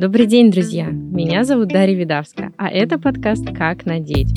Добрый день, друзья! Меня зовут Дарья Видавская, а это подкаст «Как надеть».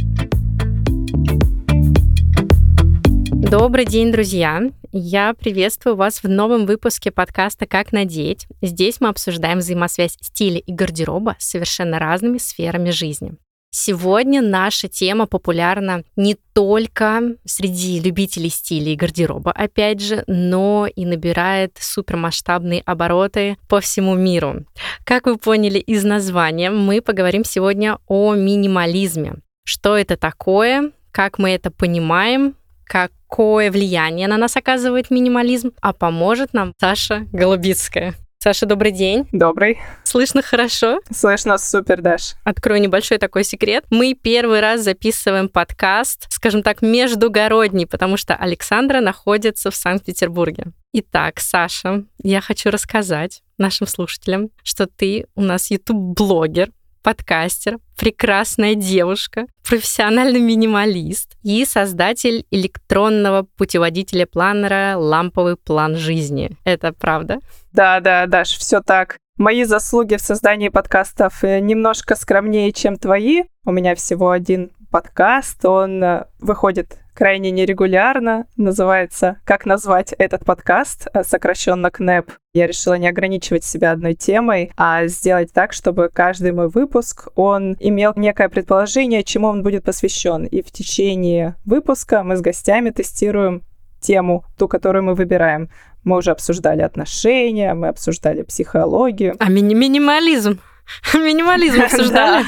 Добрый день, друзья! Я приветствую вас в новом выпуске подкаста «Как надеть». Здесь мы обсуждаем взаимосвязь стиля и гардероба с совершенно разными сферами жизни. Сегодня наша тема популярна не только среди любителей стиля и гардероба, опять же, но и набирает супермасштабные обороты по всему миру. Как вы поняли из названия, мы поговорим сегодня о минимализме. Что это такое, как мы это понимаем, какое влияние на нас оказывает минимализм, а поможет нам Саша Голубицкая. Саша, добрый день. Добрый. Слышно хорошо? Слышно супер, Даш. Открою небольшой такой секрет. Мы первый раз записываем подкаст, скажем так, междугородний, потому что Александра находится в Санкт-Петербурге. Итак, Саша, я хочу рассказать нашим слушателям, что ты у нас YouTube-блогер, подкастер, прекрасная девушка, профессиональный минималист и создатель электронного путеводителя планера «Ламповый план жизни». Это правда? Да, да, Даш, все так. Мои заслуги в создании подкастов э, немножко скромнее, чем твои. У меня всего один подкаст, он э, выходит крайне нерегулярно, называется «Как назвать этот подкаст?», э, сокращенно КНЭП. Я решила не ограничивать себя одной темой, а сделать так, чтобы каждый мой выпуск, он имел некое предположение, чему он будет посвящен. И в течение выпуска мы с гостями тестируем тему, ту, которую мы выбираем. Мы уже обсуждали отношения, мы обсуждали психологию. А ми- минимализм? Минимализм обсуждали?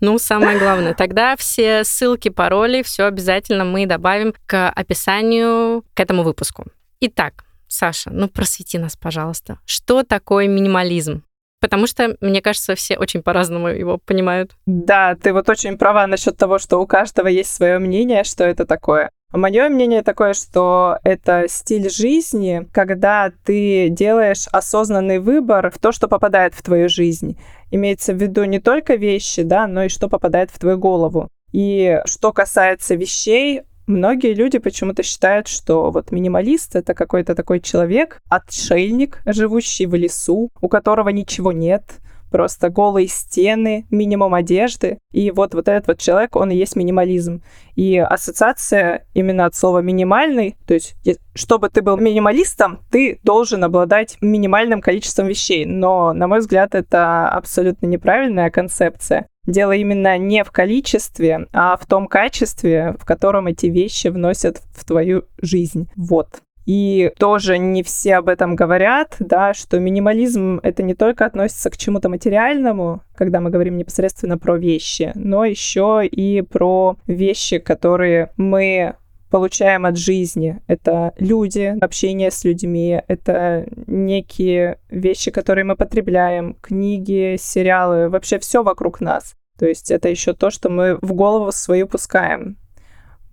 Ну, самое главное. Тогда все ссылки, пароли, все обязательно мы добавим к описанию к этому выпуску. Итак, Саша, ну просвети нас, пожалуйста. Что такое минимализм? Потому что, мне кажется, все очень по-разному его понимают. Да, ты вот очень права насчет того, что у каждого есть свое мнение, что это такое. Мое мнение такое, что это стиль жизни, когда ты делаешь осознанный выбор в то, что попадает в твою жизнь. Имеется в виду не только вещи, да, но и что попадает в твою голову. И что касается вещей, Многие люди почему-то считают, что вот минималист — это какой-то такой человек, отшельник, живущий в лесу, у которого ничего нет, просто голые стены, минимум одежды. И вот, вот этот вот человек, он и есть минимализм. И ассоциация именно от слова минимальный, то есть чтобы ты был минималистом, ты должен обладать минимальным количеством вещей. Но, на мой взгляд, это абсолютно неправильная концепция. Дело именно не в количестве, а в том качестве, в котором эти вещи вносят в твою жизнь. Вот. И тоже не все об этом говорят, да, что минимализм это не только относится к чему-то материальному, когда мы говорим непосредственно про вещи, но еще и про вещи, которые мы получаем от жизни. Это люди, общение с людьми, это некие вещи, которые мы потребляем, книги, сериалы, вообще все вокруг нас. То есть это еще то, что мы в голову свою пускаем.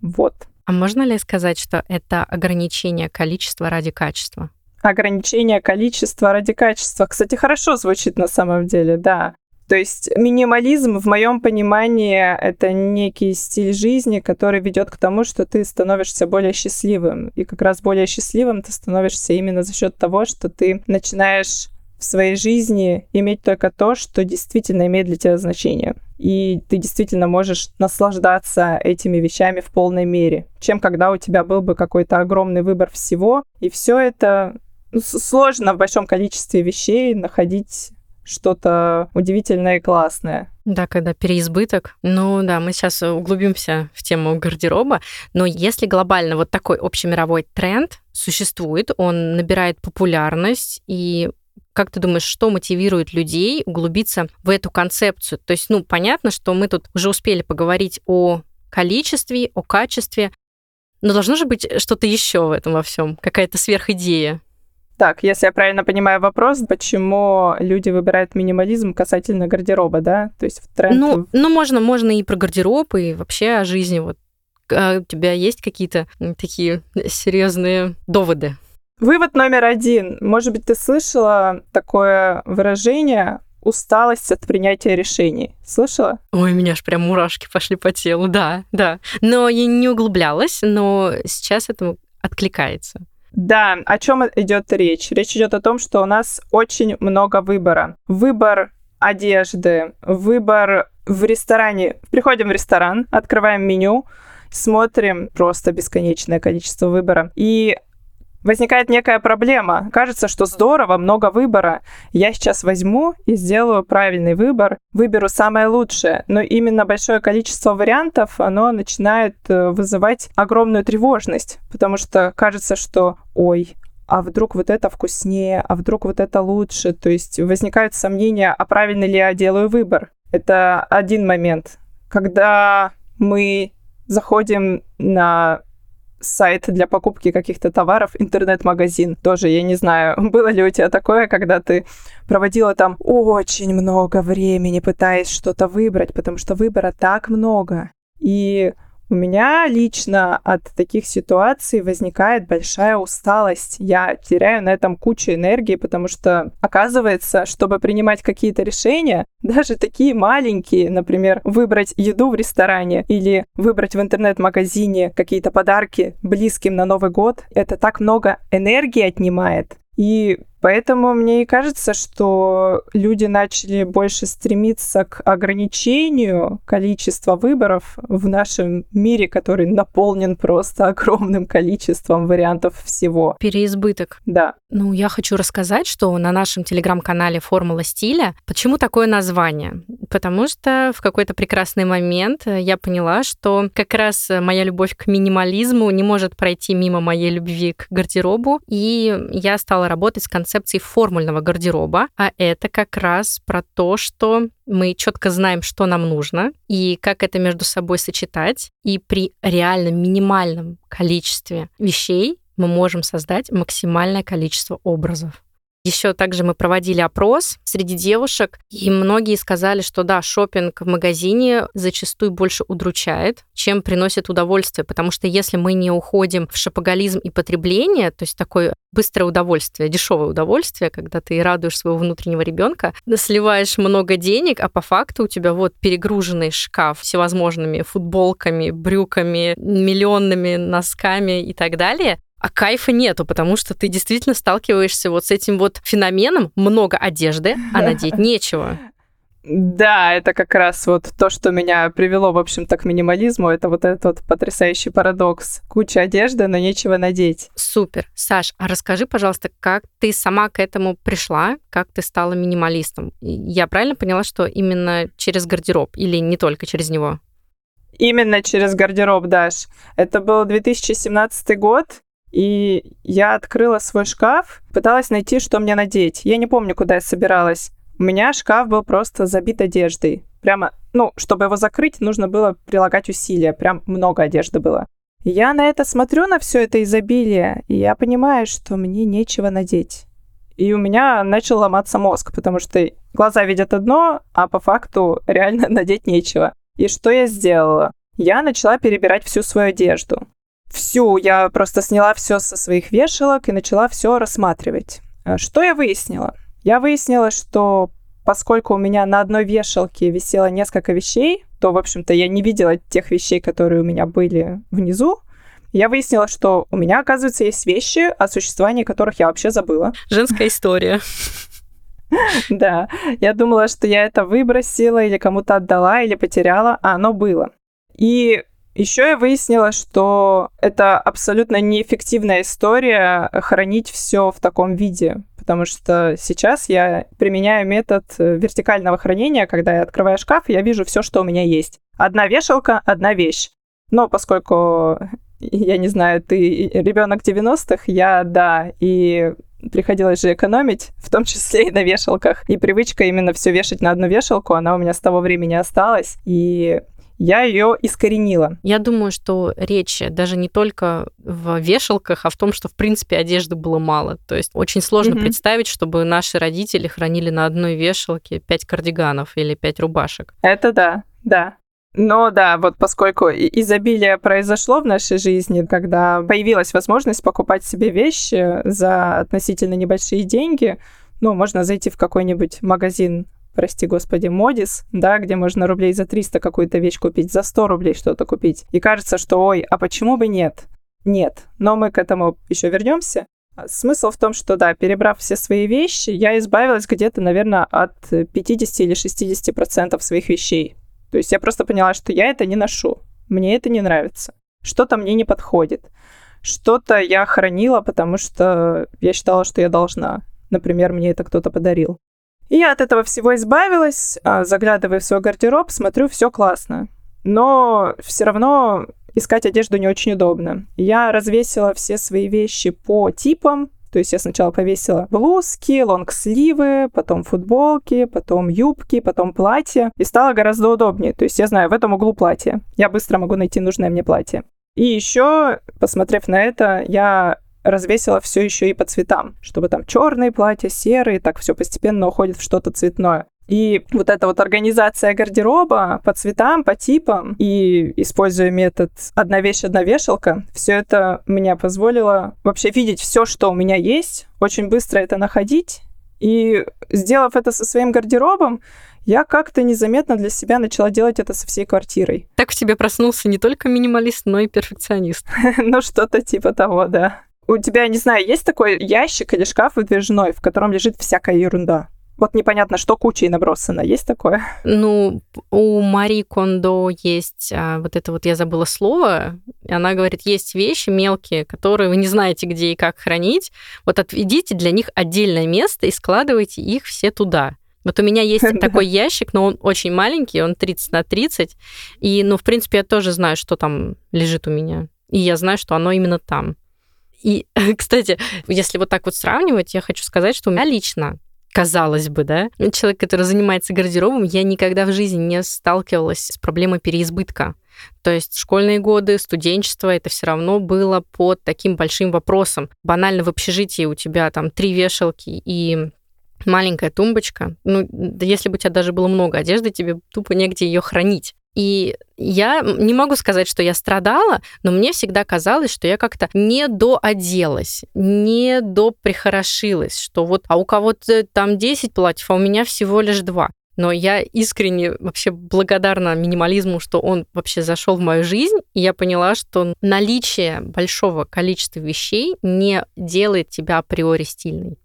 Вот. А можно ли сказать, что это ограничение количества ради качества? Ограничение количества ради качества. Кстати, хорошо звучит на самом деле, да. То есть минимализм, в моем понимании, это некий стиль жизни, который ведет к тому, что ты становишься более счастливым. И как раз более счастливым ты становишься именно за счет того, что ты начинаешь в своей жизни иметь только то, что действительно имеет для тебя значение. И ты действительно можешь наслаждаться этими вещами в полной мере, чем когда у тебя был бы какой-то огромный выбор всего, и все это ну, сложно в большом количестве вещей находить что-то удивительное и классное. Да, когда переизбыток. Ну да, мы сейчас углубимся в тему гардероба, но если глобально вот такой общемировой тренд существует, он набирает популярность, и как ты думаешь, что мотивирует людей углубиться в эту концепцию? То есть, ну, понятно, что мы тут уже успели поговорить о количестве, о качестве, но должно же быть что-то еще в этом во всем, какая-то сверхидея. Так, если я правильно понимаю вопрос, почему люди выбирают минимализм касательно гардероба, да? То есть в тренд... Ну, ну можно, можно и про гардероб, и вообще о жизни. Вот а у тебя есть какие-то такие серьезные доводы? Вывод номер один. Может быть, ты слышала такое выражение усталость от принятия решений. Слышала? Ой, у меня аж прям мурашки пошли по телу, да, да. Но я не углублялась, но сейчас это откликается. Да, о чем идет речь? Речь идет о том, что у нас очень много выбора. Выбор одежды, выбор в ресторане. Приходим в ресторан, открываем меню, смотрим просто бесконечное количество выбора. И возникает некая проблема. Кажется, что здорово, много выбора. Я сейчас возьму и сделаю правильный выбор, выберу самое лучшее. Но именно большое количество вариантов, оно начинает э, вызывать огромную тревожность, потому что кажется, что ой, а вдруг вот это вкуснее, а вдруг вот это лучше. То есть возникают сомнения, а правильно ли я делаю выбор. Это один момент. Когда мы заходим на сайт для покупки каких-то товаров, интернет-магазин. Тоже, я не знаю, было ли у тебя такое, когда ты проводила там очень много времени, пытаясь что-то выбрать, потому что выбора так много. И у меня лично от таких ситуаций возникает большая усталость. Я теряю на этом кучу энергии, потому что оказывается, чтобы принимать какие-то решения, даже такие маленькие, например, выбрать еду в ресторане или выбрать в интернет-магазине какие-то подарки близким на Новый год, это так много энергии отнимает. И Поэтому мне и кажется, что люди начали больше стремиться к ограничению количества выборов в нашем мире, который наполнен просто огромным количеством вариантов всего. Переизбыток. Да. Ну, я хочу рассказать, что на нашем телеграм-канале «Формула стиля» почему такое название? Потому что в какой-то прекрасный момент я поняла, что как раз моя любовь к минимализму не может пройти мимо моей любви к гардеробу, и я стала работать с концепцией концепции формульного гардероба, а это как раз про то, что мы четко знаем, что нам нужно, и как это между собой сочетать, и при реально минимальном количестве вещей мы можем создать максимальное количество образов. Еще также мы проводили опрос среди девушек, и многие сказали, что да, шопинг в магазине зачастую больше удручает, чем приносит удовольствие, потому что если мы не уходим в шопоголизм и потребление, то есть такое быстрое удовольствие, дешевое удовольствие, когда ты радуешь своего внутреннего ребенка, сливаешь много денег, а по факту у тебя вот перегруженный шкаф всевозможными футболками, брюками, миллионными носками и так далее, а кайфа нету, потому что ты действительно сталкиваешься вот с этим вот феноменом много одежды, а надеть нечего. Да, это как раз вот то, что меня привело, в общем-то, к минимализму. Это вот этот вот потрясающий парадокс. Куча одежды, но нечего надеть. Супер. Саш, а расскажи, пожалуйста, как ты сама к этому пришла? Как ты стала минималистом? Я правильно поняла, что именно через гардероб или не только через него? Именно через гардероб, Даш. Это был 2017 год, и я открыла свой шкаф, пыталась найти, что мне надеть. Я не помню, куда я собиралась. У меня шкаф был просто забит одеждой. Прямо, ну, чтобы его закрыть, нужно было прилагать усилия. Прям много одежды было. Я на это смотрю, на все это изобилие, и я понимаю, что мне нечего надеть. И у меня начал ломаться мозг, потому что глаза видят одно, а по факту реально надеть нечего. И что я сделала? Я начала перебирать всю свою одежду всю, я просто сняла все со своих вешалок и начала все рассматривать. А что я выяснила? Я выяснила, что поскольку у меня на одной вешалке висело несколько вещей, то, в общем-то, я не видела тех вещей, которые у меня были внизу. Я выяснила, что у меня, оказывается, есть вещи, о существовании которых я вообще забыла. Женская история. Да, я думала, что я это выбросила или кому-то отдала, или потеряла, а оно было. И еще я выяснила, что это абсолютно неэффективная история хранить все в таком виде, потому что сейчас я применяю метод э, вертикального хранения, когда я открываю шкаф, я вижу все, что у меня есть. Одна вешалка, одна вещь. Но поскольку, я не знаю, ты ребенок 90-х, я, да, и приходилось же экономить, в том числе и на вешалках. И привычка именно все вешать на одну вешалку, она у меня с того времени осталась. И я ее искоренила. Я думаю, что речь даже не только в вешалках, а в том, что, в принципе, одежды было мало. То есть очень сложно mm-hmm. представить, чтобы наши родители хранили на одной вешалке пять кардиганов или пять рубашек. Это да, да. Но да, вот поскольку изобилие произошло в нашей жизни, когда появилась возможность покупать себе вещи за относительно небольшие деньги, ну, можно зайти в какой-нибудь магазин прости господи, Модис, да, где можно рублей за 300 какую-то вещь купить, за 100 рублей что-то купить. И кажется, что ой, а почему бы нет? Нет, но мы к этому еще вернемся. Смысл в том, что, да, перебрав все свои вещи, я избавилась где-то, наверное, от 50 или 60 процентов своих вещей. То есть я просто поняла, что я это не ношу, мне это не нравится, что-то мне не подходит, что-то я хранила, потому что я считала, что я должна. Например, мне это кто-то подарил. И я от этого всего избавилась, а, заглядывая в свой гардероб, смотрю, все классно. Но все равно искать одежду не очень удобно. Я развесила все свои вещи по типам, то есть я сначала повесила блузки, лонгсливы, потом футболки, потом юбки, потом платья. И стало гораздо удобнее. То есть я знаю, в этом углу платье. Я быстро могу найти нужное мне платье. И еще, посмотрев на это, я развесила все еще и по цветам, чтобы там черные платья, серые, так все постепенно уходит в что-то цветное. И вот эта вот организация гардероба по цветам, по типам, и используя метод «одна вещь, одна вешалка», все это мне позволило вообще видеть все, что у меня есть, очень быстро это находить. И сделав это со своим гардеробом, я как-то незаметно для себя начала делать это со всей квартирой. Так в тебе проснулся не только минималист, но и перфекционист. Ну, что-то типа того, да. У тебя, не знаю, есть такой ящик или шкаф выдвижной, в котором лежит всякая ерунда? Вот непонятно, что кучей набросано. Есть такое? Ну, у Мари Кондо есть а, вот это вот, я забыла слово, она говорит, есть вещи мелкие, которые вы не знаете, где и как хранить. Вот отведите для них отдельное место и складывайте их все туда. Вот у меня есть такой ящик, но он очень маленький, он 30 на 30. И, ну, в принципе, я тоже знаю, что там лежит у меня. И я знаю, что оно именно там. И, кстати, если вот так вот сравнивать, я хочу сказать, что у меня лично казалось бы, да, человек, который занимается гардеробом, я никогда в жизни не сталкивалась с проблемой переизбытка. То есть школьные годы, студенчество, это все равно было под таким большим вопросом. Банально в общежитии у тебя там три вешалки и маленькая тумбочка. Ну, если бы у тебя даже было много одежды, тебе тупо негде ее хранить. И я не могу сказать, что я страдала, но мне всегда казалось, что я как-то не дооделась, не доприхорошилась, что вот, а у кого-то там 10 платьев, а у меня всего лишь два. Но я искренне вообще благодарна минимализму, что он вообще зашел в мою жизнь, и я поняла, что наличие большого количества вещей не делает тебя априори стильной.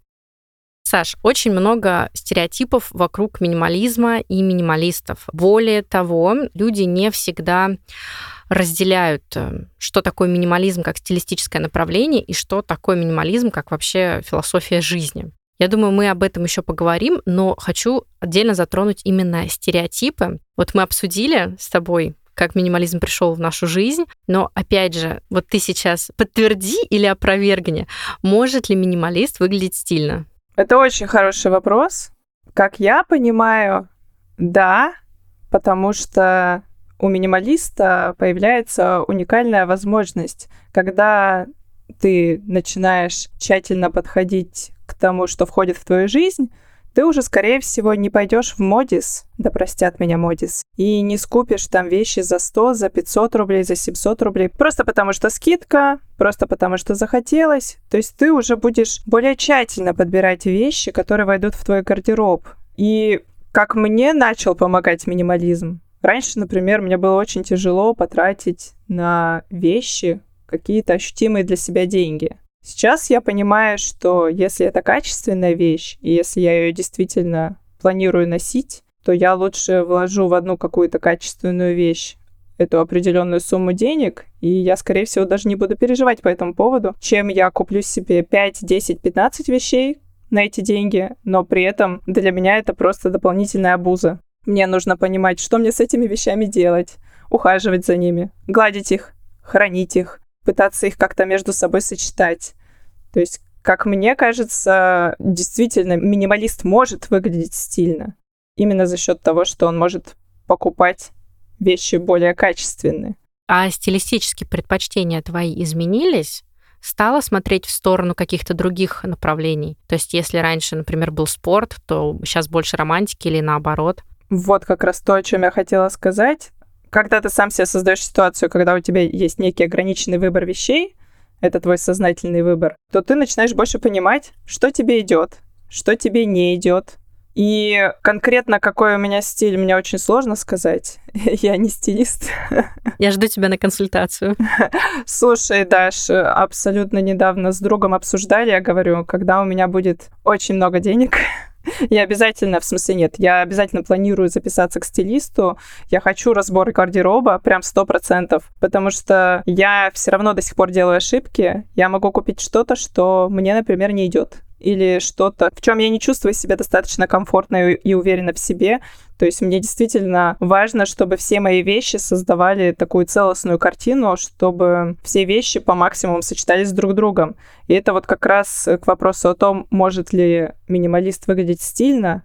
Саш, очень много стереотипов вокруг минимализма и минималистов. Более того, люди не всегда разделяют, э, что такое минимализм как стилистическое направление и что такое минимализм как вообще философия жизни. Я думаю, мы об этом еще поговорим, но хочу отдельно затронуть именно стереотипы. Вот мы обсудили с тобой как минимализм пришел в нашу жизнь. Но опять же, вот ты сейчас подтверди или опровергни, может ли минималист выглядеть стильно? Это очень хороший вопрос. Как я понимаю, да, потому что у минималиста появляется уникальная возможность, когда ты начинаешь тщательно подходить к тому, что входит в твою жизнь, ты уже, скорее всего, не пойдешь в Модис, да простят меня Модис, и не скупишь там вещи за 100, за 500 рублей, за 700 рублей, просто потому что скидка, просто потому что захотелось. То есть ты уже будешь более тщательно подбирать вещи, которые войдут в твой гардероб. И как мне начал помогать минимализм? Раньше, например, мне было очень тяжело потратить на вещи какие-то ощутимые для себя деньги. Сейчас я понимаю, что если это качественная вещь, и если я ее действительно планирую носить, то я лучше вложу в одну какую-то качественную вещь эту определенную сумму денег, и я, скорее всего, даже не буду переживать по этому поводу, чем я куплю себе 5, 10, 15 вещей на эти деньги, но при этом для меня это просто дополнительная обуза. Мне нужно понимать, что мне с этими вещами делать, ухаживать за ними, гладить их, хранить их, пытаться их как-то между собой сочетать. То есть, как мне кажется, действительно, минималист может выглядеть стильно. Именно за счет того, что он может покупать вещи более качественные. А стилистические предпочтения твои изменились? Стала смотреть в сторону каких-то других направлений? То есть, если раньше, например, был спорт, то сейчас больше романтики или наоборот? Вот как раз то, о чем я хотела сказать когда ты сам себе создаешь ситуацию, когда у тебя есть некий ограниченный выбор вещей, это твой сознательный выбор, то ты начинаешь больше понимать, что тебе идет, что тебе не идет, И конкретно какой у меня стиль, мне очень сложно сказать. Я не стилист. Я жду тебя на консультацию. Слушай, Даш, абсолютно недавно с другом обсуждали, я говорю, когда у меня будет очень много денег, я обязательно, в смысле нет, я обязательно планирую записаться к стилисту. Я хочу разбор гардероба прям сто процентов, потому что я все равно до сих пор делаю ошибки. Я могу купить что-то, что мне, например, не идет или что-то, в чем я не чувствую себя достаточно комфортно и уверенно в себе. То есть мне действительно важно, чтобы все мои вещи создавали такую целостную картину, чтобы все вещи по максимуму сочетались друг с другом. И это вот как раз к вопросу о том, может ли минималист выглядеть стильно,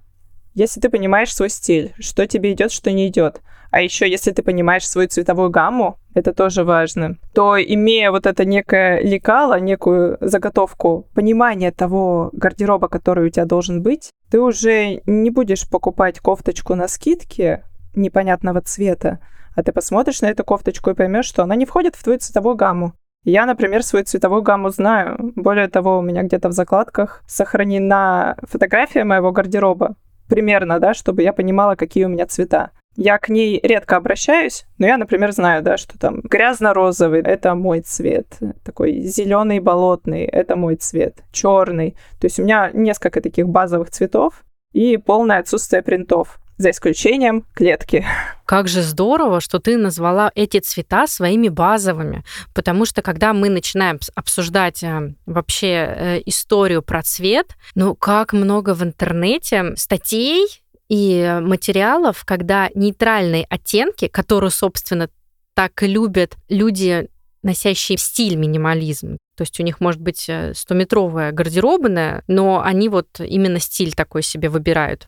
если ты понимаешь свой стиль, что тебе идет, что не идет. А еще, если ты понимаешь свою цветовую гамму, это тоже важно, то имея вот это некое лекало, некую заготовку, понимание того гардероба, который у тебя должен быть, ты уже не будешь покупать кофточку на скидке непонятного цвета, а ты посмотришь на эту кофточку и поймешь, что она не входит в твою цветовую гамму. Я, например, свою цветовую гамму знаю. Более того, у меня где-то в закладках сохранена фотография моего гардероба примерно, да, чтобы я понимала, какие у меня цвета. Я к ней редко обращаюсь, но я, например, знаю, да, что там грязно-розовый — это мой цвет, такой зеленый болотный — это мой цвет, черный. То есть у меня несколько таких базовых цветов и полное отсутствие принтов за исключением клетки. Как же здорово, что ты назвала эти цвета своими базовыми, потому что когда мы начинаем обсуждать э, вообще э, историю про цвет, ну как много в интернете статей и материалов, когда нейтральные оттенки, которые, собственно, так любят люди, носящие стиль минимализм. То есть у них может быть 100-метровая э, гардеробная, но они вот именно стиль такой себе выбирают.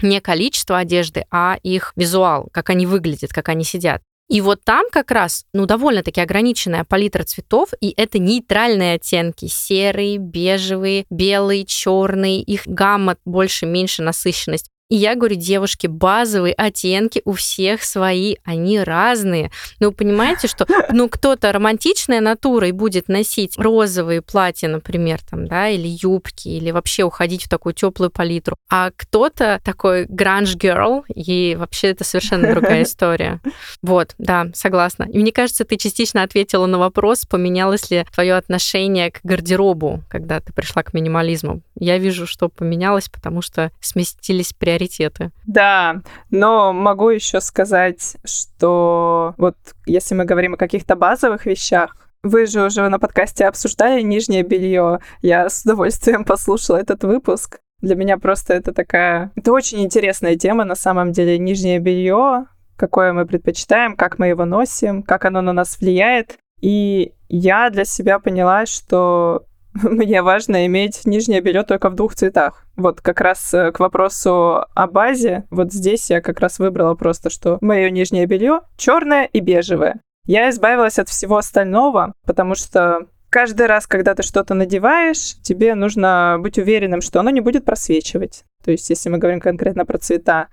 Не количество одежды, а их визуал, как они выглядят, как они сидят. И вот там как раз, ну, довольно-таки ограниченная палитра цветов, и это нейтральные оттенки. Серый, бежевый, белый, черный. Их гамма больше-меньше насыщенность. И я говорю, девушки, базовые оттенки у всех свои, они разные. Ну, понимаете, что ну, кто-то романтичная натура и будет носить розовые платья, например, там, да, или юбки, или вообще уходить в такую теплую палитру. А кто-то такой гранж girl, и вообще это совершенно другая история. Вот, да, согласна. И мне кажется, ты частично ответила на вопрос, поменялось ли твое отношение к гардеробу, когда ты пришла к минимализму. Я вижу, что поменялось, потому что сместились приоритеты приоритеты. Да, но могу еще сказать, что вот если мы говорим о каких-то базовых вещах, вы же уже на подкасте обсуждали нижнее белье. Я с удовольствием послушала этот выпуск. Для меня просто это такая... Это очень интересная тема, на самом деле. Нижнее белье, какое мы предпочитаем, как мы его носим, как оно на нас влияет. И я для себя поняла, что мне важно иметь нижнее белье только в двух цветах. Вот как раз э, к вопросу о базе, вот здесь я как раз выбрала просто, что мое нижнее белье черное и бежевое. Я избавилась от всего остального, потому что каждый раз, когда ты что-то надеваешь, тебе нужно быть уверенным, что оно не будет просвечивать. То есть, если мы говорим конкретно про цвета,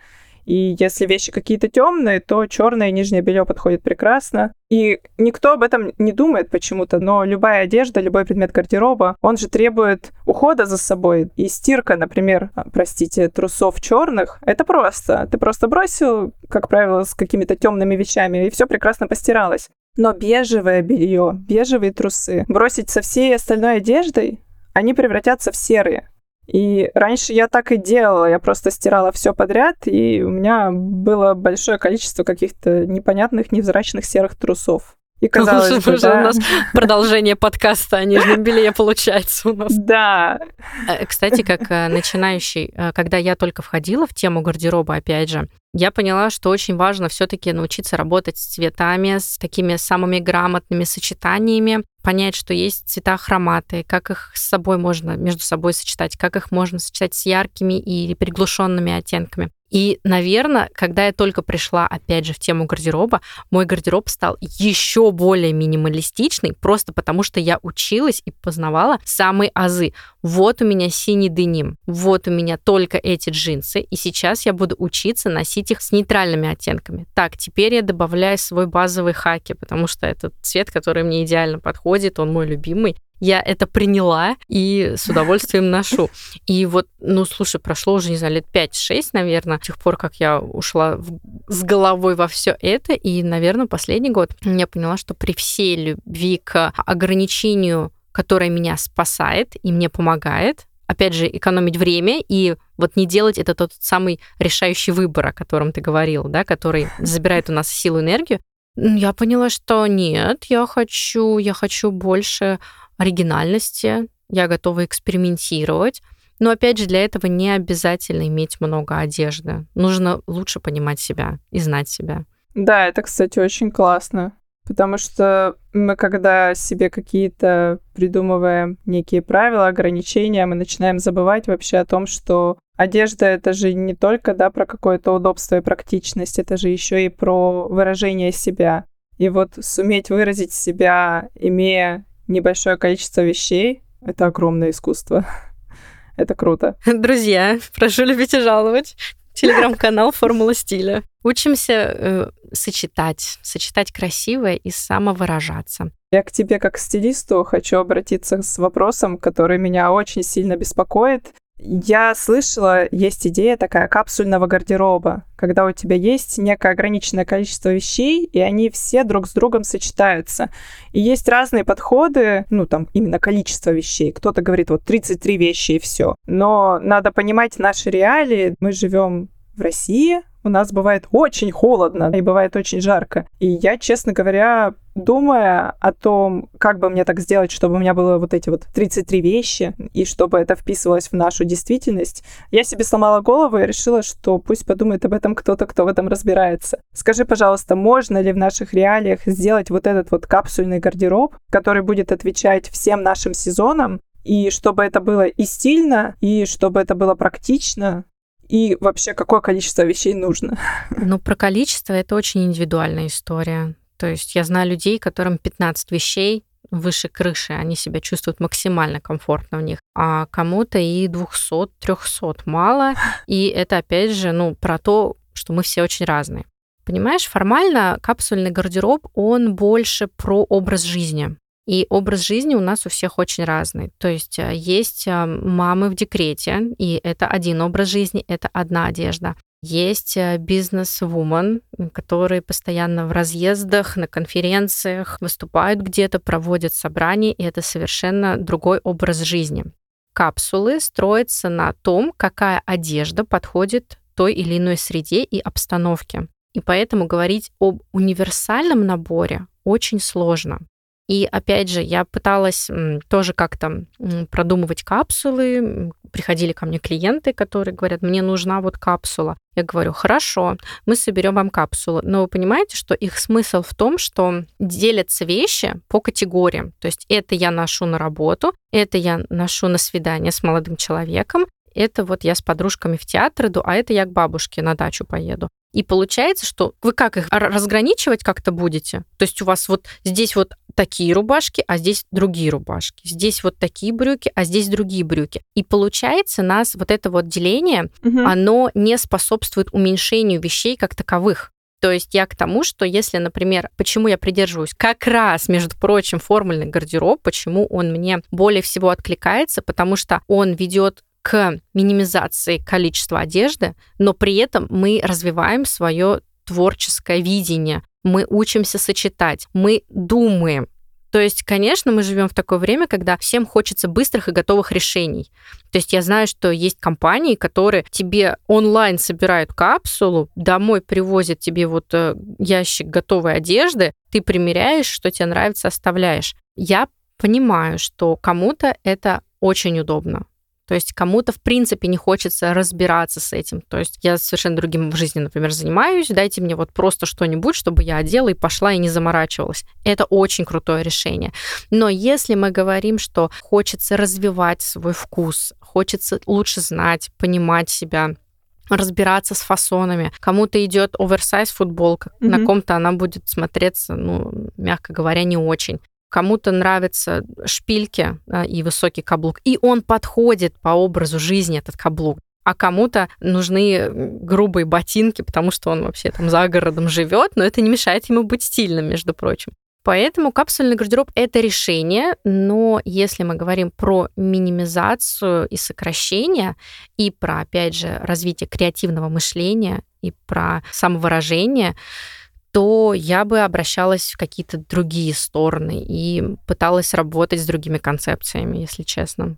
и если вещи какие-то темные, то черное нижнее белье подходит прекрасно. И никто об этом не думает почему-то, но любая одежда, любой предмет гардероба, он же требует ухода за собой. И стирка, например, а, простите, трусов черных, это просто. Ты просто бросил, как правило, с какими-то темными вещами, и все прекрасно постиралось. Но бежевое белье, бежевые трусы бросить со всей остальной одеждой, они превратятся в серые. И раньше я так и делала, я просто стирала все подряд, и у меня было большое количество каких-то непонятных, невзрачных серых трусов. И казалось бы, да. у нас продолжение подкаста о нижнем белье получается у нас. Да. Э, кстати, как э, начинающий, э, когда я только входила в тему гардероба, опять же, я поняла, что очень важно все-таки научиться работать с цветами, с такими самыми грамотными сочетаниями, понять, что есть цвета хроматы, как их с собой можно между собой сочетать, как их можно сочетать с яркими и приглушенными оттенками. И, наверное, когда я только пришла, опять же, в тему гардероба, мой гардероб стал еще более минималистичный, просто потому что я училась и познавала самые азы. Вот у меня синий деним, вот у меня только эти джинсы, и сейчас я буду учиться носить их с нейтральными оттенками. Так, теперь я добавляю свой базовый хаки, потому что это цвет, который мне идеально подходит, он мой любимый. Я это приняла и с удовольствием ношу. И вот, ну, слушай, прошло уже, не знаю, лет 5-6, наверное, с тех пор, как я ушла в, с головой во все это. И, наверное, последний год я поняла, что при всей любви к ограничению, которое меня спасает и мне помогает, опять же, экономить время и вот не делать это тот самый решающий выбор, о котором ты говорил, да, который забирает у нас силу, энергию. Я поняла, что нет, я хочу, я хочу больше оригинальности, я готова экспериментировать. Но опять же, для этого не обязательно иметь много одежды. Нужно лучше понимать себя и знать себя. Да, это, кстати, очень классно. Потому что мы, когда себе какие-то придумываем некие правила, ограничения, мы начинаем забывать вообще о том, что одежда это же не только да, про какое-то удобство и практичность, это же еще и про выражение себя. И вот суметь выразить себя, имея небольшое количество вещей, это огромное искусство. Это круто. Друзья, прошу любить и жаловать. Телеграм-канал «Формула стиля». Учимся э, сочетать, сочетать красивое и самовыражаться. Я к тебе как к стилисту хочу обратиться с вопросом, который меня очень сильно беспокоит. Я слышала, есть идея такая капсульного гардероба, когда у тебя есть некое ограниченное количество вещей, и они все друг с другом сочетаются. И есть разные подходы, ну там именно количество вещей. Кто-то говорит вот 33 вещи и все. Но надо понимать наши реалии. Мы живем в России, у нас бывает очень холодно и бывает очень жарко. И я, честно говоря, думая о том, как бы мне так сделать, чтобы у меня было вот эти вот 33 вещи, и чтобы это вписывалось в нашу действительность, я себе сломала голову и решила, что пусть подумает об этом кто-то, кто в этом разбирается. Скажи, пожалуйста, можно ли в наших реалиях сделать вот этот вот капсульный гардероб, который будет отвечать всем нашим сезонам, и чтобы это было и стильно, и чтобы это было практично, и вообще какое количество вещей нужно? Ну, про количество это очень индивидуальная история. То есть я знаю людей, которым 15 вещей выше крыши, они себя чувствуют максимально комфортно в них, а кому-то и 200-300 мало, и это опять же, ну, про то, что мы все очень разные. Понимаешь, формально капсульный гардероб, он больше про образ жизни. И образ жизни у нас у всех очень разный. То есть э, есть э, мамы в декрете, и это один образ жизни, это одна одежда. Есть э, бизнес-вумен, которые постоянно в разъездах, на конференциях, выступают где-то, проводят собрания, и это совершенно другой образ жизни. Капсулы строятся на том, какая одежда подходит той или иной среде и обстановке. И поэтому говорить об универсальном наборе очень сложно. И опять же, я пыталась тоже как-то продумывать капсулы. Приходили ко мне клиенты, которые говорят, мне нужна вот капсула. Я говорю, хорошо, мы соберем вам капсулу. Но вы понимаете, что их смысл в том, что делятся вещи по категориям. То есть это я ношу на работу, это я ношу на свидание с молодым человеком, это вот я с подружками в театр иду, а это я к бабушке на дачу поеду. И получается, что вы как их разграничивать как-то будете? То есть у вас вот здесь вот такие рубашки, а здесь другие рубашки. Здесь вот такие брюки, а здесь другие брюки. И получается, нас вот это вот деление, угу. оно не способствует уменьшению вещей как таковых. То есть я к тому, что если, например, почему я придерживаюсь как раз, между прочим, формульный гардероб, почему он мне более всего откликается, потому что он ведет к минимизации количества одежды, но при этом мы развиваем свое творческое видение, мы учимся сочетать, мы думаем. То есть, конечно, мы живем в такое время, когда всем хочется быстрых и готовых решений. То есть я знаю, что есть компании, которые тебе онлайн собирают капсулу, домой привозят тебе вот э, ящик готовой одежды, ты примеряешь, что тебе нравится, оставляешь. Я понимаю, что кому-то это очень удобно. То есть кому-то, в принципе, не хочется разбираться с этим. То есть я совершенно другим в жизни, например, занимаюсь, дайте мне вот просто что-нибудь, чтобы я одела и пошла и не заморачивалась. Это очень крутое решение. Но если мы говорим, что хочется развивать свой вкус, хочется лучше знать, понимать себя, разбираться с фасонами. Кому-то идет оверсайз футболка, mm-hmm. на ком-то она будет смотреться, ну, мягко говоря, не очень кому-то нравятся шпильки и высокий каблук, и он подходит по образу жизни, этот каблук. А кому-то нужны грубые ботинки, потому что он вообще там за городом живет, но это не мешает ему быть стильным, между прочим. Поэтому капсульный гардероб — это решение, но если мы говорим про минимизацию и сокращение, и про, опять же, развитие креативного мышления, и про самовыражение, то я бы обращалась в какие-то другие стороны и пыталась работать с другими концепциями, если честно.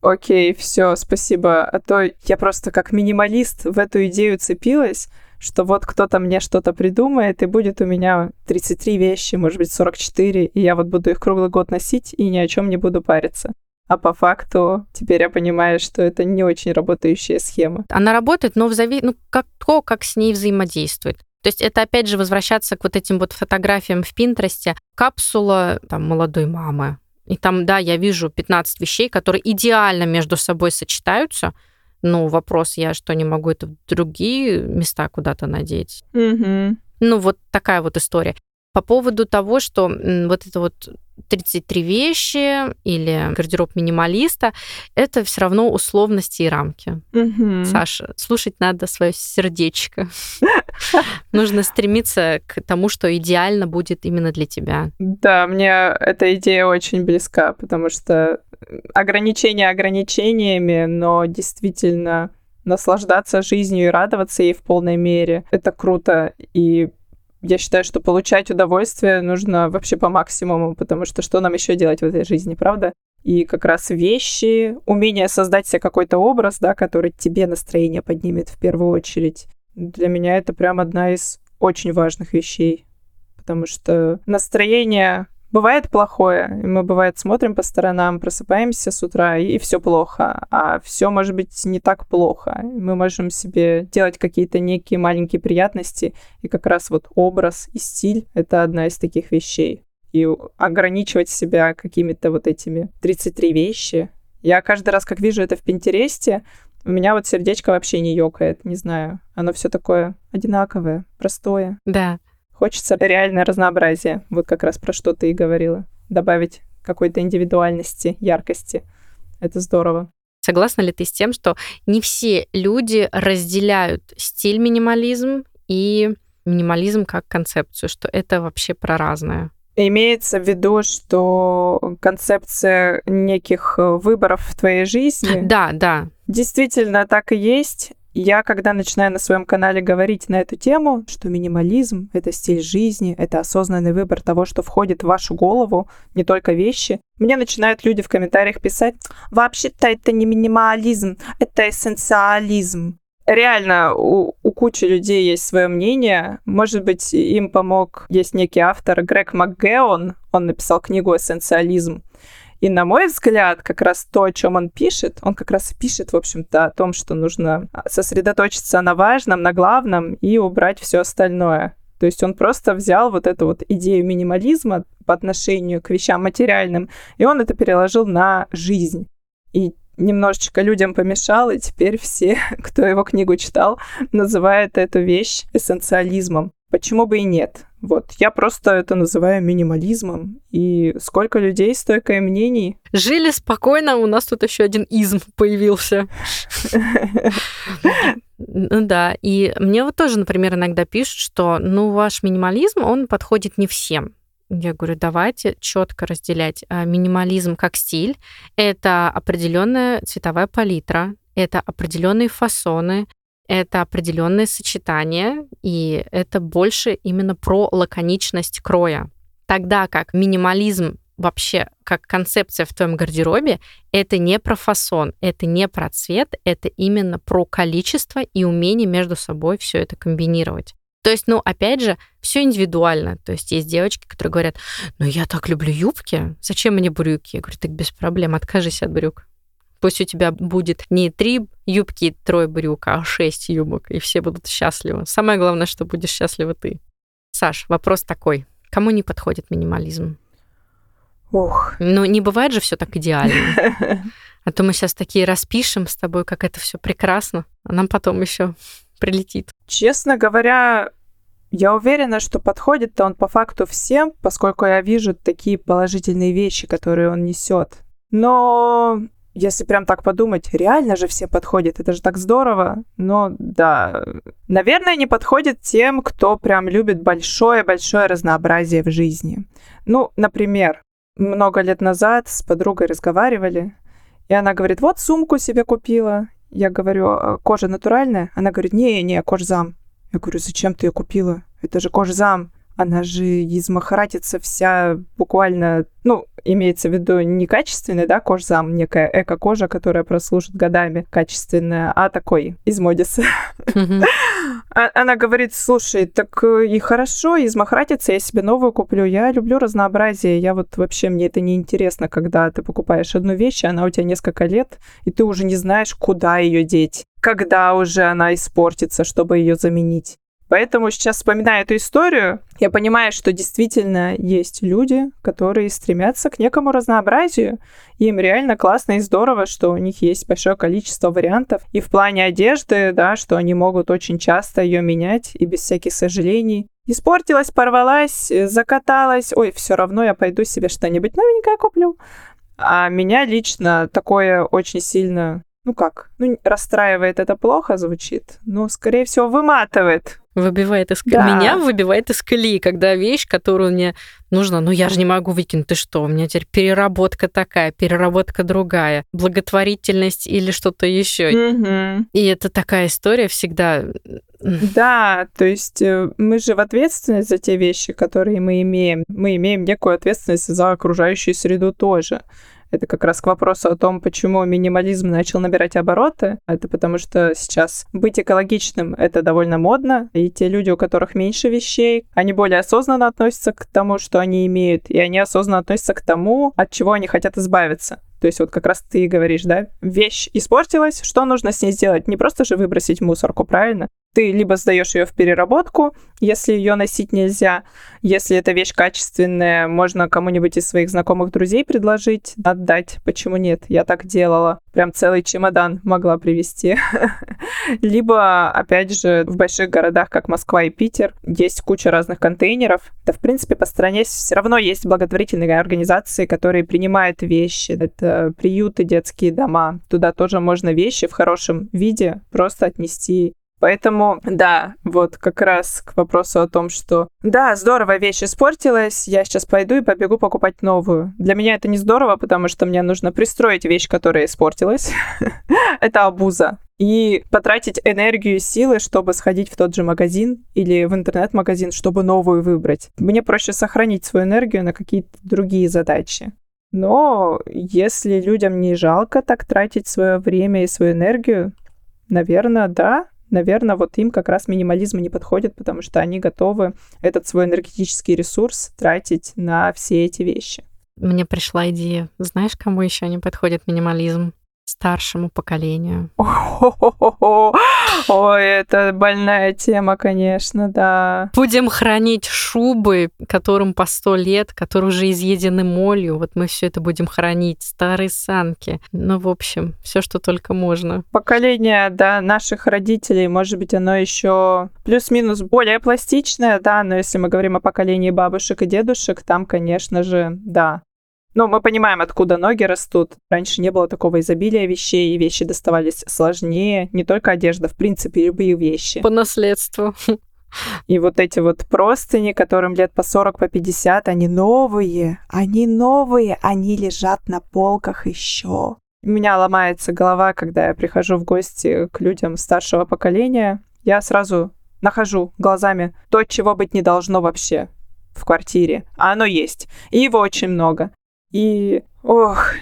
Окей, все, спасибо. А то я просто как минималист в эту идею цепилась, что вот кто-то мне что-то придумает, и будет у меня 33 вещи, может быть, 44, и я вот буду их круглый год носить и ни о чем не буду париться. А по факту теперь я понимаю, что это не очень работающая схема. Она работает, но в зави... ну, как то, как с ней взаимодействует. То есть это опять же возвращаться к вот этим вот фотографиям в Пинтересте. Капсула там молодой мамы. И там, да, я вижу 15 вещей, которые идеально между собой сочетаются. Ну, вопрос, я что, не могу это в другие места куда-то надеть? Угу. Ну, вот такая вот история. По поводу того, что вот это вот 33 вещи или гардероб минималиста, это все равно условности и рамки. Угу. Саша, слушать надо свое сердечко. Нужно стремиться к тому, что идеально будет именно для тебя. Да, мне эта идея очень близка, потому что ограничения ограничениями, но действительно наслаждаться жизнью и радоваться ей в полной мере. Это круто. И я считаю, что получать удовольствие нужно вообще по максимуму, потому что что нам еще делать в этой жизни, правда? И как раз вещи, умение создать себе какой-то образ, да, который тебе настроение поднимет в первую очередь. Для меня это прям одна из очень важных вещей, потому что настроение Бывает плохое, мы, бывает, смотрим по сторонам, просыпаемся с утра, и все плохо. А все может быть не так плохо. Мы можем себе делать какие-то некие маленькие приятности, и как раз вот образ и стиль — это одна из таких вещей. И ограничивать себя какими-то вот этими 33 вещи. Я каждый раз, как вижу это в Пинтересте, у меня вот сердечко вообще не ёкает, не знаю. Оно все такое одинаковое, простое. Да. Хочется реальное разнообразие. Вот как раз про что ты и говорила. Добавить какой-то индивидуальности, яркости. Это здорово. Согласна ли ты с тем, что не все люди разделяют стиль минимализм и минимализм как концепцию, что это вообще про разное? Имеется в виду, что концепция неких выборов в твоей жизни. Да, да. Действительно так и есть. Я, когда начинаю на своем канале говорить на эту тему, что минимализм — это стиль жизни, это осознанный выбор того, что входит в вашу голову, не только вещи, мне начинают люди в комментариях писать, вообще-то это не минимализм, это эссенциализм. Реально, у, у кучи людей есть свое мнение. Может быть, им помог, есть некий автор Грег МакГеон, он написал книгу «Эссенциализм». И на мой взгляд, как раз то, о чем он пишет, он как раз пишет, в общем-то, о том, что нужно сосредоточиться на важном, на главном и убрать все остальное. То есть он просто взял вот эту вот идею минимализма по отношению к вещам материальным, и он это переложил на жизнь. И немножечко людям помешал, и теперь все, кто его книгу читал, называют эту вещь эссенциализмом. Почему бы и нет? Вот, я просто это называю минимализмом. И сколько людей, столько мнений. Жили спокойно, у нас тут еще один изм появился. Ну да, и мне вот тоже, например, иногда пишут, что, ну, ваш минимализм, он подходит не всем. Я говорю, давайте четко разделять а, минимализм как стиль. Это определенная цветовая палитра, это определенные фасоны, это определенные сочетания, и это больше именно про лаконичность кроя. Тогда как минимализм вообще как концепция в твоем гардеробе, это не про фасон, это не про цвет, это именно про количество и умение между собой все это комбинировать. То есть, ну, опять же, все индивидуально. То есть есть девочки, которые говорят, ну, я так люблю юбки, зачем мне брюки? Я говорю, так без проблем, откажись от брюк. Пусть у тебя будет не три юбки трое брюк, а шесть юбок, и все будут счастливы. Самое главное, что будешь счастлива ты. Саш, вопрос такой. Кому не подходит минимализм? Ох. Ну, не бывает же все так идеально. А то мы сейчас такие распишем с тобой, как это все прекрасно, а нам потом еще прилетит. Честно говоря, я уверена, что подходит-то он по факту всем, поскольку я вижу такие положительные вещи, которые он несет. Но если прям так подумать, реально же все подходит, это же так здорово. Но да, наверное, не подходит тем, кто прям любит большое-большое разнообразие в жизни. Ну, например, много лет назад с подругой разговаривали, и она говорит, вот сумку себе купила. Я говорю, «А кожа натуральная? Она говорит, не-не, кожзам. Я говорю, зачем ты ее купила? Это же кожзам она же из махаратица вся буквально, ну, имеется в виду не качественная, да, кожзам, некая эко-кожа, которая прослужит годами качественная, а такой из Модиса. А, она говорит, слушай, так э, и хорошо, из махратицы я себе новую куплю. Я люблю разнообразие. Я вот вообще, мне это не интересно, когда ты покупаешь одну вещь, она у тебя несколько лет, и ты уже не знаешь, куда ее деть когда уже она испортится, чтобы ее заменить. Поэтому сейчас, вспоминая эту историю, я понимаю, что действительно есть люди, которые стремятся к некому разнообразию. Им реально классно и здорово, что у них есть большое количество вариантов. И в плане одежды, да, что они могут очень часто ее менять и без всяких сожалений. Испортилась, порвалась, закаталась. Ой, все равно я пойду себе что-нибудь новенькое куплю. А меня лично такое очень сильно ну как, ну расстраивает это плохо звучит, но скорее всего выматывает, Выбивает из да. меня выбивает из колеи, когда вещь, которую мне нужно, ну я же не могу выкинуть, ты что, у меня теперь переработка такая, переработка другая, благотворительность или что-то еще. Угу. И это такая история всегда. Да, то есть э, мы же в ответственность за те вещи, которые мы имеем. Мы имеем некую ответственность за окружающую среду тоже. Это как раз к вопросу о том, почему минимализм начал набирать обороты. Это потому что сейчас быть экологичным — это довольно модно, и те люди, у которых меньше вещей, они более осознанно относятся к тому, что они имеют, и они осознанно относятся к тому, от чего они хотят избавиться. То есть вот как раз ты говоришь, да, вещь испортилась, что нужно с ней сделать? Не просто же выбросить мусорку, правильно? Ты либо сдаешь ее в переработку, если ее носить нельзя. Если эта вещь качественная, можно кому-нибудь из своих знакомых друзей предложить, отдать. Почему нет? Я так делала. Прям целый чемодан могла привезти. Либо, опять же, в больших городах, как Москва и Питер, есть куча разных контейнеров. Да, в принципе, по стране все равно есть благотворительные организации, которые принимают вещи. Это приюты, детские дома. Туда тоже можно вещи в хорошем виде просто отнести Поэтому, да, вот как раз к вопросу о том, что да, здорово, вещь испортилась, я сейчас пойду и побегу покупать новую. Для меня это не здорово, потому что мне нужно пристроить вещь, которая испортилась. это абуза. И потратить энергию и силы, чтобы сходить в тот же магазин или в интернет-магазин, чтобы новую выбрать. Мне проще сохранить свою энергию на какие-то другие задачи. Но если людям не жалко так тратить свое время и свою энергию, наверное, да, наверное, вот им как раз минимализм не подходит, потому что они готовы этот свой энергетический ресурс тратить на все эти вещи. Мне пришла идея. Знаешь, кому еще не подходит минимализм? Старшему поколению. Ой, это больная тема, конечно, да. Будем хранить шубы, которым по сто лет, которые уже изъедены молью. Вот мы все это будем хранить. Старые санки. Ну, в общем, все, что только можно. Поколение, да, наших родителей, может быть, оно еще плюс-минус более пластичное, да, но если мы говорим о поколении бабушек и дедушек, там, конечно же, да, ну, мы понимаем, откуда ноги растут. Раньше не было такого изобилия вещей, и вещи доставались сложнее. Не только одежда, в принципе, любые вещи. По наследству. И вот эти вот простыни, которым лет по 40, по 50, они новые, они новые, они лежат на полках еще. У меня ломается голова, когда я прихожу в гости к людям старшего поколения. Я сразу нахожу глазами то, чего быть не должно вообще в квартире. А оно есть. И его очень много. И, ох,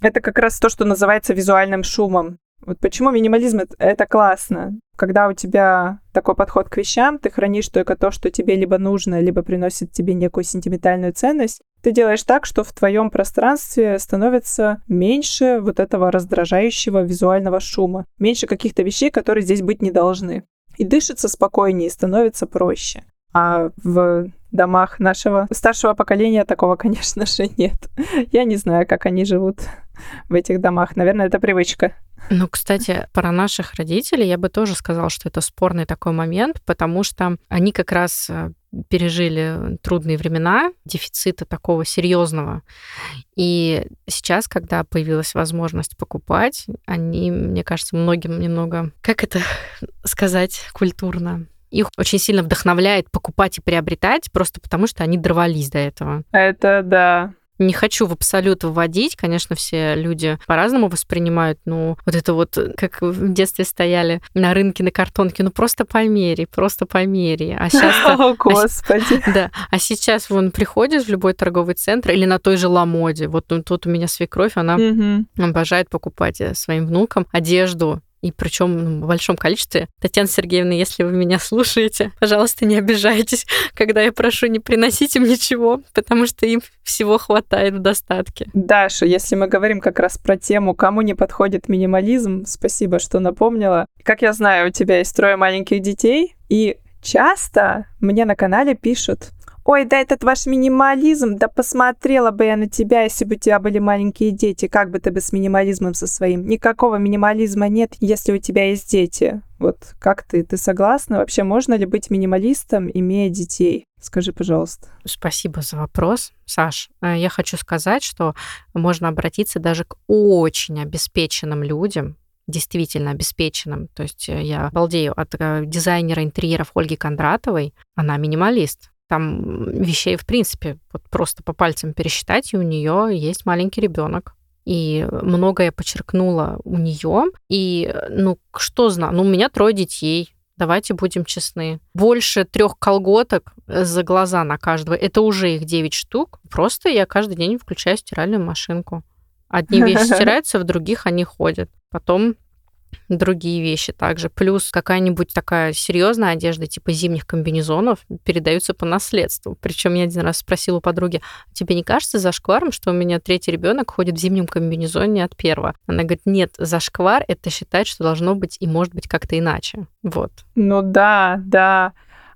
это как раз то, что называется визуальным шумом. Вот почему минимализм это, классно. Когда у тебя такой подход к вещам, ты хранишь только то, что тебе либо нужно, либо приносит тебе некую сентиментальную ценность, ты делаешь так, что в твоем пространстве становится меньше вот этого раздражающего визуального шума, меньше каких-то вещей, которые здесь быть не должны. И дышится спокойнее, становится проще. А в домах нашего старшего поколения такого, конечно же, нет. Я не знаю, как они живут в этих домах. Наверное, это привычка. Ну, кстати, про наших родителей я бы тоже сказала, что это спорный такой момент, потому что они как раз э, пережили трудные времена, дефицита такого серьезного. И сейчас, когда появилась возможность покупать, они, мне кажется, многим немного, как это сказать культурно, их очень сильно вдохновляет покупать и приобретать, просто потому что они дорвались до этого. Это да. Не хочу в абсолют вводить, конечно, все люди по-разному воспринимают, ну, вот это вот, как в детстве стояли на рынке на картонке, ну, просто помери, просто помери. А сейчас... О, господи. А, да, а сейчас вон приходишь в любой торговый центр или на той же Ламоде, вот ну, тут у меня свекровь, она угу. обожает покупать э, своим внукам одежду и причем ну, в большом количестве. Татьяна Сергеевна, если вы меня слушаете, пожалуйста, не обижайтесь, когда я прошу, не приносить им ничего, потому что им всего хватает в достатке. Даша, если мы говорим как раз про тему, кому не подходит минимализм, спасибо, что напомнила. Как я знаю, у тебя есть трое маленьких детей, и часто мне на канале пишут, Ой, да этот ваш минимализм, да посмотрела бы я на тебя, если бы у тебя были маленькие дети. Как бы ты бы с минимализмом со своим? Никакого минимализма нет, если у тебя есть дети. Вот как ты? Ты согласна? Вообще можно ли быть минималистом, имея детей? Скажи, пожалуйста. Спасибо за вопрос, Саш. Э, я хочу сказать, что можно обратиться даже к очень обеспеченным людям, действительно обеспеченным. То есть э, я балдею от э, дизайнера интерьеров Ольги Кондратовой. Она минималист. Там вещей, в принципе, вот просто по пальцам пересчитать, и у нее есть маленький ребенок. И многое подчеркнула у нее. И, ну, что знаю, ну, у меня трое детей, давайте будем честны. Больше трех колготок за глаза на каждого, это уже их 9 штук. Просто я каждый день включаю стиральную машинку. Одни вещи стираются, в других они ходят. Потом другие вещи также. Плюс какая-нибудь такая серьезная одежда, типа зимних комбинезонов, передаются по наследству. Причем я один раз спросила у подруги, тебе не кажется зашкваром, что у меня третий ребенок ходит в зимнем комбинезоне от первого? Она говорит, нет, зашквар это считать, что должно быть и может быть как-то иначе. Вот. Ну да, да.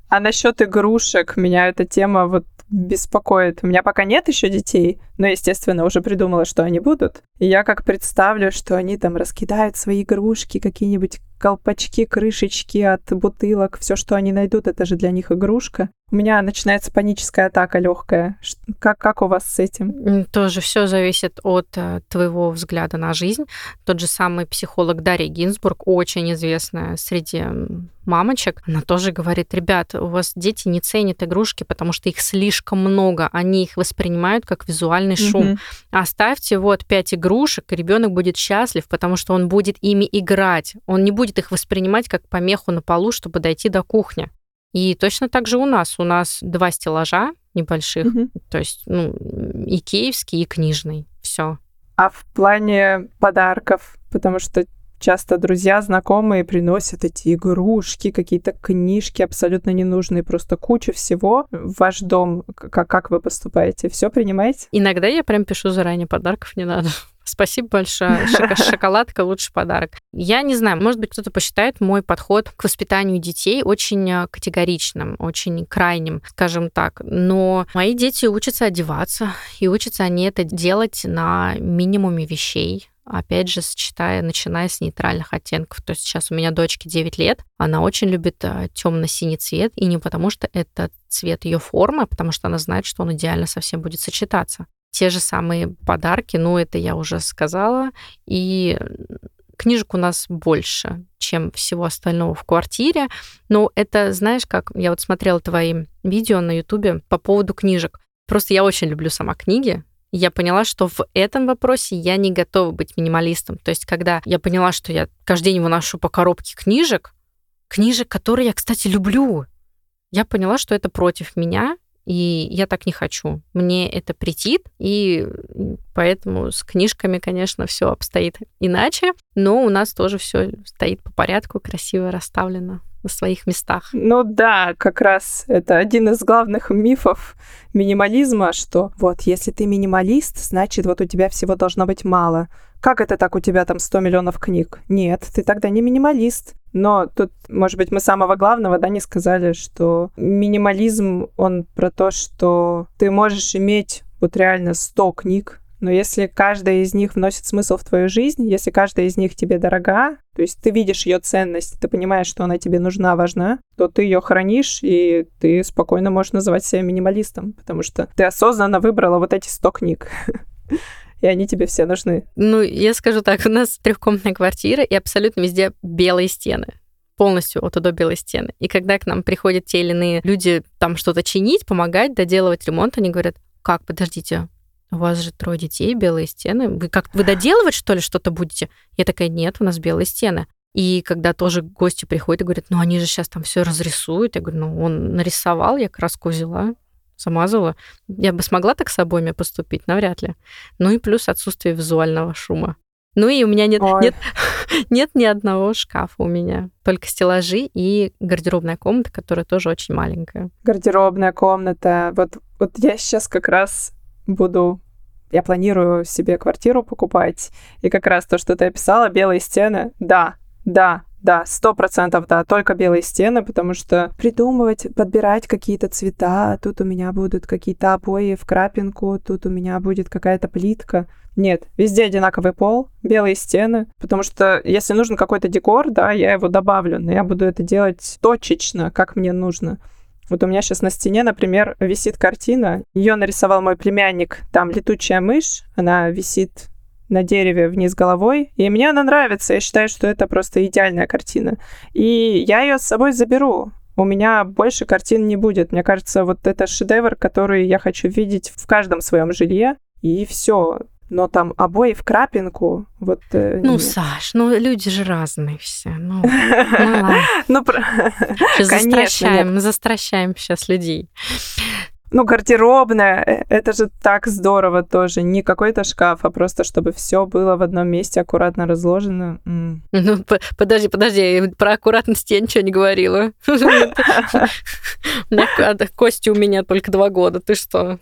А насчет игрушек меня эта тема вот беспокоит. У меня пока нет еще детей, но, естественно, уже придумала, что они будут. И я как представлю, что они там раскидают свои игрушки, какие-нибудь колпачки, крышечки от бутылок, все, что они найдут, это же для них игрушка. У меня начинается паническая атака легкая. Как, как у вас с этим? Тоже все зависит от э, твоего взгляда на жизнь. Тот же самый психолог Дарья Гинзбург, очень известная среди мамочек, она тоже говорит, ребят, у вас дети не ценят игрушки, потому что их слишком много, они их воспринимают как визуальный шум. Mm-hmm. Оставьте вот пять игрушек, и ребенок будет счастлив, потому что он будет ими играть, он не будет будет их воспринимать как помеху на полу, чтобы дойти до кухни. И точно так же у нас. У нас два стеллажа небольших, угу. то есть ну, и киевский, и книжный. Все. А в плане подарков, потому что часто друзья, знакомые приносят эти игрушки, какие-то книжки абсолютно ненужные, просто куча всего в ваш дом. Как, как вы поступаете? Все принимаете? Иногда я прям пишу заранее, подарков не надо. Спасибо большое. Шоколадка лучший подарок. Я не знаю, может быть, кто-то посчитает мой подход к воспитанию детей очень э, категоричным, очень крайним, скажем так. Но мои дети учатся одеваться, и учатся они это делать на минимуме вещей, опять же, сочетая, начиная с нейтральных оттенков. То есть сейчас у меня дочке 9 лет, она очень любит э, темно-синий цвет, и не потому что это цвет ее формы, а потому что она знает, что он идеально совсем будет сочетаться те же самые подарки, ну, это я уже сказала. И книжек у нас больше, чем всего остального в квартире. Но это, знаешь, как я вот смотрела твои видео на Ютубе по поводу книжек. Просто я очень люблю сама книги, я поняла, что в этом вопросе я не готова быть минималистом. То есть, когда я поняла, что я каждый день выношу по коробке книжек, книжек, которые я, кстати, люблю, я поняла, что это против меня, и я так не хочу. Мне это претит, и поэтому с книжками, конечно, все обстоит иначе, но у нас тоже все стоит по порядку, красиво расставлено на своих местах. Ну да, как раз это один из главных мифов минимализма, что вот если ты минималист, значит вот у тебя всего должно быть мало. Как это так у тебя там 100 миллионов книг? Нет, ты тогда не минималист. Но тут, может быть, мы самого главного, да, не сказали, что минимализм, он про то, что ты можешь иметь вот реально 100 книг, но если каждая из них вносит смысл в твою жизнь, если каждая из них тебе дорога, то есть ты видишь ее ценность, ты понимаешь, что она тебе нужна, важна, то ты ее хранишь, и ты спокойно можешь называть себя минималистом, потому что ты осознанно выбрала вот эти 100 книг. и они тебе все нужны. Ну, я скажу так, у нас трехкомнатная квартира, и абсолютно везде белые стены полностью от и до белой стены. И когда к нам приходят те или иные люди там что-то чинить, помогать, доделывать ремонт, они говорят, как, подождите, у вас же трое детей, белые стены. Вы как вы доделывать, что ли, что-то будете? Я такая, нет, у нас белые стены. И когда тоже гости приходят и говорят, ну они же сейчас там все разрисуют. Я говорю, ну он нарисовал, я краску взяла, замазала. Я бы смогла так с обоими поступить? Навряд ли. Ну и плюс отсутствие визуального шума. Ну и у меня нет, нет, нет ни одного шкафа у меня. Только стеллажи и гардеробная комната, которая тоже очень маленькая. Гардеробная комната. Вот, вот я сейчас как раз буду я планирую себе квартиру покупать. И как раз то, что ты описала, белые стены, да, да, да, сто процентов, да, только белые стены, потому что придумывать, подбирать какие-то цвета, тут у меня будут какие-то обои в крапинку, тут у меня будет какая-то плитка. Нет, везде одинаковый пол, белые стены, потому что если нужен какой-то декор, да, я его добавлю, но я буду это делать точечно, как мне нужно. Вот у меня сейчас на стене, например, висит картина. Ее нарисовал мой племянник. Там летучая мышь. Она висит на дереве вниз головой. И мне она нравится. Я считаю, что это просто идеальная картина. И я ее с собой заберу. У меня больше картин не будет. Мне кажется, вот это шедевр, который я хочу видеть в каждом своем жилье. И все но там обои в крапинку, вот... Э, ну, нет. Саш, ну люди же разные все. Ну, ну, застращаем, застращаем сейчас людей. Ну, гардеробная, э, это же так здорово тоже. Не какой-то шкаф, а просто чтобы все было в одном месте аккуратно разложено. Ну, подожди, подожди, про аккуратность я ничего не говорила. Кости у меня только два года, ты что?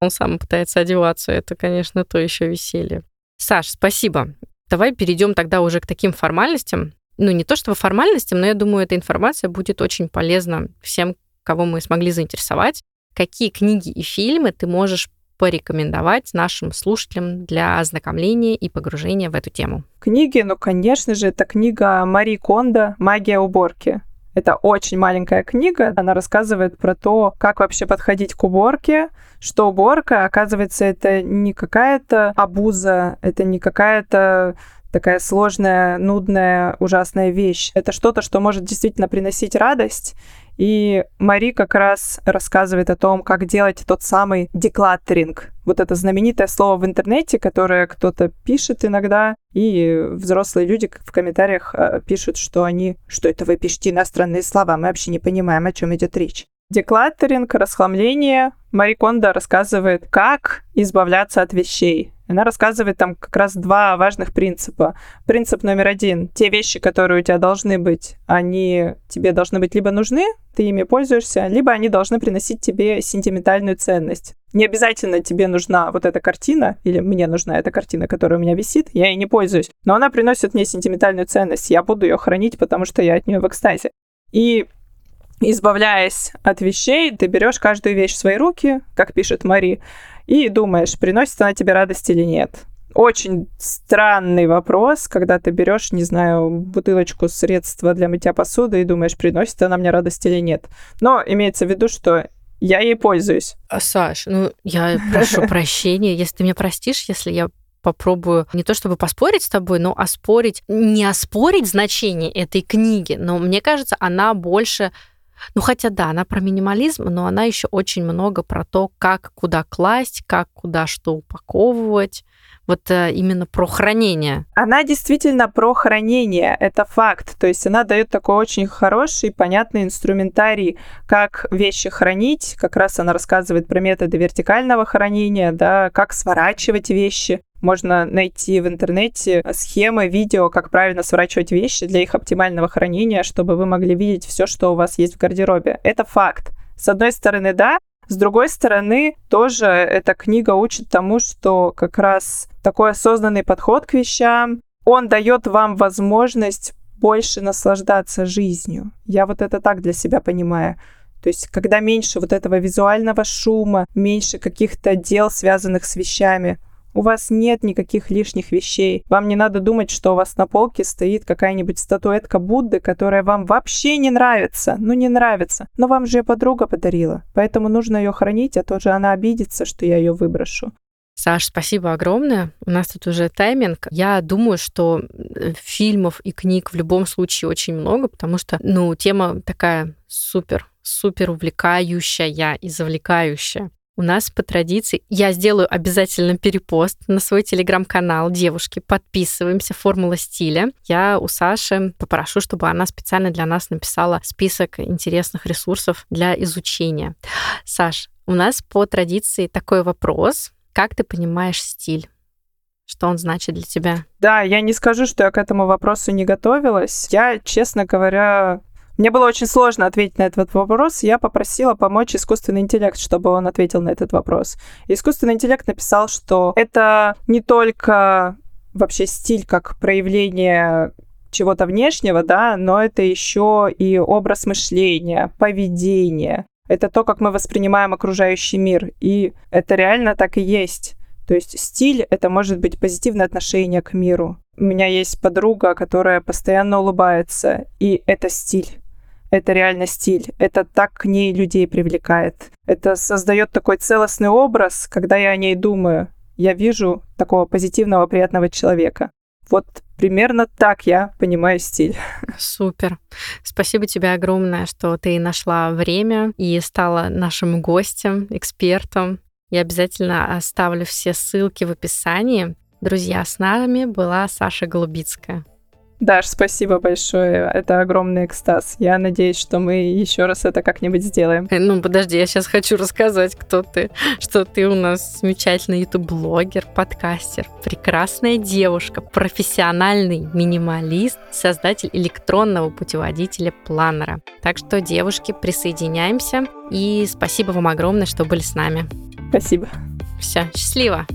Он сам пытается одеваться, это, конечно, то еще веселье. Саш, спасибо. Давай перейдем тогда уже к таким формальностям. Ну, не то чтобы формальностям, но я думаю, эта информация будет очень полезна всем, кого мы смогли заинтересовать какие книги и фильмы ты можешь порекомендовать нашим слушателям для ознакомления и погружения в эту тему? Книги, ну, конечно же, это книга Мари Кондо «Магия уборки». Это очень маленькая книга. Она рассказывает про то, как вообще подходить к уборке, что уборка, оказывается, это не какая-то абуза, это не какая-то такая сложная, нудная, ужасная вещь. Это что-то, что может действительно приносить радость и Мари как раз рассказывает о том, как делать тот самый деклаттеринг. Вот это знаменитое слово в интернете, которое кто-то пишет иногда, и взрослые люди в комментариях э, пишут, что они, что это вы пишете иностранные слова, мы вообще не понимаем, о чем идет речь. Деклаттеринг, расхламление. Мари Кондо рассказывает, как избавляться от вещей. Она рассказывает там как раз два важных принципа. Принцип номер один. Те вещи, которые у тебя должны быть, они тебе должны быть либо нужны, ты ими пользуешься, либо они должны приносить тебе сентиментальную ценность. Не обязательно тебе нужна вот эта картина, или мне нужна эта картина, которая у меня висит, я ей не пользуюсь, но она приносит мне сентиментальную ценность, я буду ее хранить, потому что я от нее в экстазе. И избавляясь от вещей, ты берешь каждую вещь в свои руки, как пишет Мари, и думаешь, приносит она тебе радость или нет. Очень странный вопрос, когда ты берешь, не знаю, бутылочку средства для мытья посуды и думаешь, приносит она мне радость или нет. Но имеется в виду, что я ей пользуюсь. А, Саш, ну я прошу прощения, если ты меня простишь, если я попробую не то чтобы поспорить с тобой, но оспорить, не оспорить значение этой книги, но мне кажется, она больше ну, хотя да, она про минимализм, но она еще очень много про то, как куда класть, как куда что упаковывать. Вот э, именно про хранение. Она действительно про хранение, это факт. То есть она дает такой очень хороший, понятный инструментарий, как вещи хранить. Как раз она рассказывает про методы вертикального хранения, да, как сворачивать вещи. Можно найти в интернете схемы, видео, как правильно сворачивать вещи для их оптимального хранения, чтобы вы могли видеть все, что у вас есть в гардеробе. Это факт. С одной стороны, да, с другой стороны, тоже эта книга учит тому, что как раз такой осознанный подход к вещам, он дает вам возможность больше наслаждаться жизнью. Я вот это так для себя понимаю. То есть, когда меньше вот этого визуального шума, меньше каких-то дел, связанных с вещами, У вас нет никаких лишних вещей. Вам не надо думать, что у вас на полке стоит какая-нибудь статуэтка Будды, которая вам вообще не нравится. Ну, не нравится. Но вам же ее подруга подарила. Поэтому нужно ее хранить, а то же она обидится, что я ее выброшу. Саш, спасибо огромное. У нас тут уже тайминг. Я думаю, что э, фильмов и книг в любом случае очень много, потому что, ну, тема такая супер, супер увлекающая и завлекающая. У нас по традиции, я сделаю обязательно перепост на свой телеграм-канал. Девушки, подписываемся, формула стиля. Я у Саши попрошу, чтобы она специально для нас написала список интересных ресурсов для изучения. Саш, у нас по традиции такой вопрос. Как ты понимаешь стиль? Что он значит для тебя? Да, я не скажу, что я к этому вопросу не готовилась. Я, честно говоря, мне было очень сложно ответить на этот вопрос. Я попросила помочь искусственный интеллект, чтобы он ответил на этот вопрос. Искусственный интеллект написал, что это не только вообще стиль как проявление чего-то внешнего, да, но это еще и образ мышления, поведение. Это то, как мы воспринимаем окружающий мир. И это реально так и есть. То есть стиль — это может быть позитивное отношение к миру. У меня есть подруга, которая постоянно улыбается, и это стиль. Это реально стиль. Это так к ней людей привлекает. Это создает такой целостный образ, когда я о ней думаю. Я вижу такого позитивного, приятного человека. Вот примерно так я понимаю стиль. Супер. Спасибо тебе огромное, что ты нашла время и стала нашим гостем, экспертом. Я обязательно оставлю все ссылки в описании. Друзья, с нами была Саша Голубицкая. Даш, спасибо большое. Это огромный экстаз. Я надеюсь, что мы еще раз это как-нибудь сделаем. Э, ну, подожди, я сейчас хочу рассказать, кто ты. Что ты у нас замечательный ютуб-блогер, подкастер, прекрасная девушка, профессиональный минималист, создатель электронного путеводителя планера. Так что, девушки, присоединяемся. И спасибо вам огромное, что были с нами. Спасибо. Все, счастливо.